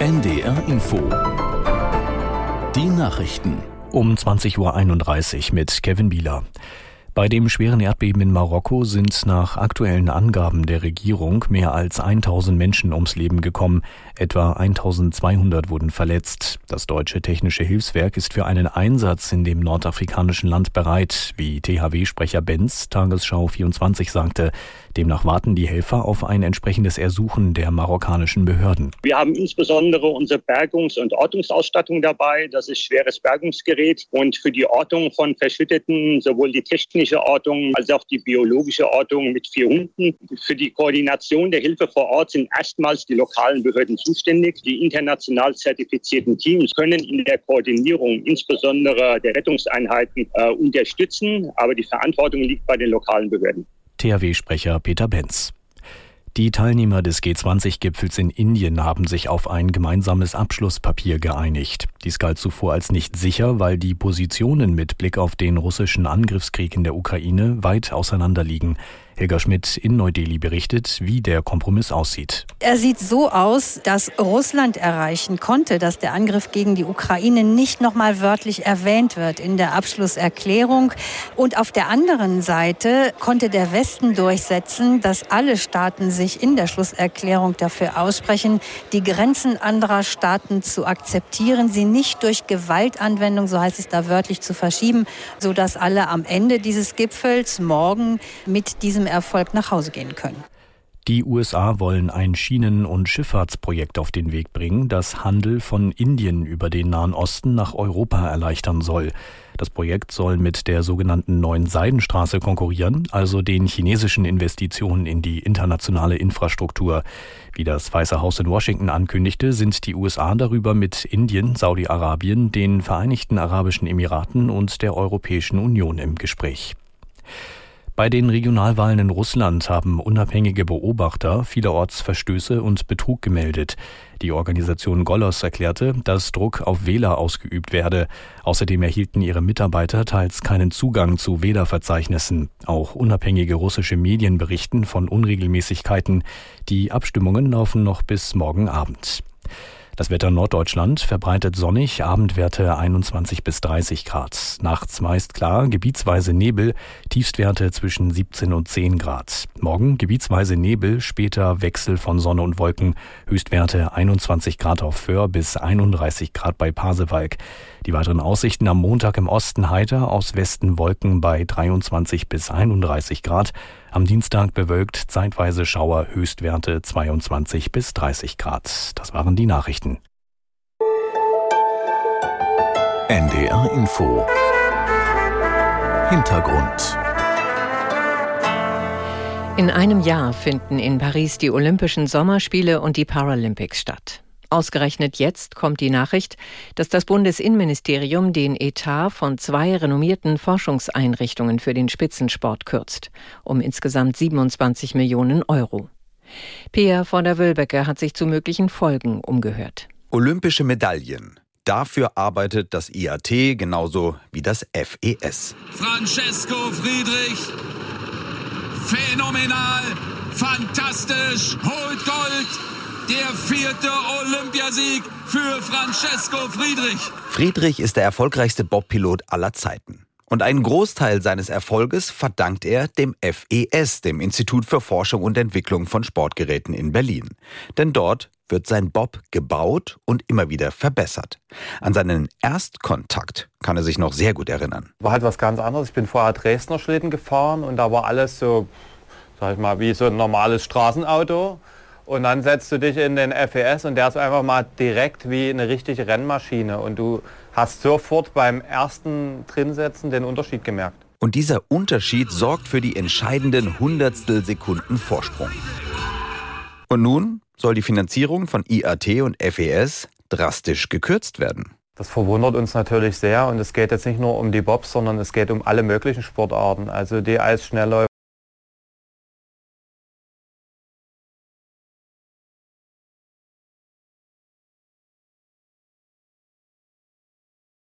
NDR Info. Die Nachrichten. Um 20.31 Uhr mit Kevin Bieler. Bei dem schweren Erdbeben in Marokko sind nach aktuellen Angaben der Regierung mehr als 1000 Menschen ums Leben gekommen. Etwa 1200 wurden verletzt. Das deutsche technische Hilfswerk ist für einen Einsatz in dem nordafrikanischen Land bereit, wie THW-Sprecher Benz Tagesschau 24 sagte. Demnach warten die Helfer auf ein entsprechendes Ersuchen der marokkanischen Behörden. Wir haben insbesondere unsere Bergungs- und Ortungsausstattung dabei. Das ist schweres Bergungsgerät und für die Ortung von Verschütteten sowohl die technische Ortung als auch die biologische Ortung mit vier Hunden. Für die Koordination der Hilfe vor Ort sind erstmals die lokalen Behörden zuständig. Die international zertifizierten Teams können in der Koordinierung insbesondere der Rettungseinheiten äh, unterstützen, aber die Verantwortung liegt bei den lokalen Behörden. THW-Sprecher Peter Benz. Die Teilnehmer des G20-Gipfels in Indien haben sich auf ein gemeinsames Abschlusspapier geeinigt. Dies galt zuvor als nicht sicher, weil die Positionen mit Blick auf den russischen Angriffskrieg in der Ukraine weit auseinanderliegen. Helga Schmidt in Neu-Delhi berichtet, wie der Kompromiss aussieht. Er sieht so aus, dass Russland erreichen konnte, dass der Angriff gegen die Ukraine nicht nochmal wörtlich erwähnt wird in der Abschlusserklärung. Und auf der anderen Seite konnte der Westen durchsetzen, dass alle Staaten sich in der Schlusserklärung dafür aussprechen, die Grenzen anderer Staaten zu akzeptieren, sie nicht durch Gewaltanwendung, so heißt es da wörtlich, zu verschieben, sodass alle am Ende dieses Gipfels morgen mit diesem Erfolg nach Hause gehen können. Die USA wollen ein Schienen- und Schifffahrtsprojekt auf den Weg bringen, das Handel von Indien über den Nahen Osten nach Europa erleichtern soll. Das Projekt soll mit der sogenannten neuen Seidenstraße konkurrieren, also den chinesischen Investitionen in die internationale Infrastruktur. Wie das Weiße Haus in Washington ankündigte, sind die USA darüber mit Indien, Saudi-Arabien, den Vereinigten Arabischen Emiraten und der Europäischen Union im Gespräch. Bei den Regionalwahlen in Russland haben unabhängige Beobachter vielerorts Verstöße und Betrug gemeldet. Die Organisation Golos erklärte, dass Druck auf Wähler ausgeübt werde. Außerdem erhielten ihre Mitarbeiter teils keinen Zugang zu Wählerverzeichnissen. Auch unabhängige russische Medien berichten von Unregelmäßigkeiten. Die Abstimmungen laufen noch bis morgen Abend. Das Wetter Norddeutschland verbreitet sonnig, Abendwerte 21 bis 30 Grad. Nachts meist klar, gebietsweise Nebel, Tiefstwerte zwischen 17 und 10 Grad. Morgen gebietsweise Nebel, später Wechsel von Sonne und Wolken, Höchstwerte 21 Grad auf Föhr bis 31 Grad bei Pasewalk. Die weiteren Aussichten am Montag im Osten heiter, aus Westen Wolken bei 23 bis 31 Grad. Am Dienstag bewölkt, zeitweise Schauer, Höchstwerte 22 bis 30 Grad. Das waren die Nachrichten. NDR Info Hintergrund In einem Jahr finden in Paris die Olympischen Sommerspiele und die Paralympics statt. Ausgerechnet jetzt kommt die Nachricht, dass das Bundesinnenministerium den Etat von zwei renommierten Forschungseinrichtungen für den Spitzensport kürzt, um insgesamt 27 Millionen Euro. Peer von der Wölbecke hat sich zu möglichen Folgen umgehört. Olympische Medaillen. Dafür arbeitet das IAT genauso wie das FES. Francesco Friedrich, phänomenal, fantastisch, holt Gold, der vierte Olympiasieg für Francesco Friedrich. Friedrich ist der erfolgreichste Bobpilot aller Zeiten. Und einen Großteil seines Erfolges verdankt er dem FES, dem Institut für Forschung und Entwicklung von Sportgeräten in Berlin. Denn dort wird sein Bob gebaut und immer wieder verbessert. An seinen Erstkontakt kann er sich noch sehr gut erinnern. War halt was ganz anderes. Ich bin vorher Dresdner Schlitten gefahren und da war alles so, sag ich mal, wie so ein normales Straßenauto. Und dann setzt du dich in den FES und der ist einfach mal direkt wie eine richtige Rennmaschine. Und du hast sofort beim ersten Drinsetzen den Unterschied gemerkt. Und dieser Unterschied sorgt für die entscheidenden Hundertstel Sekunden Vorsprung. Und nun soll die Finanzierung von IAT und FES drastisch gekürzt werden. Das verwundert uns natürlich sehr und es geht jetzt nicht nur um die Bobs, sondern es geht um alle möglichen Sportarten. Also die Eisschnellläufer,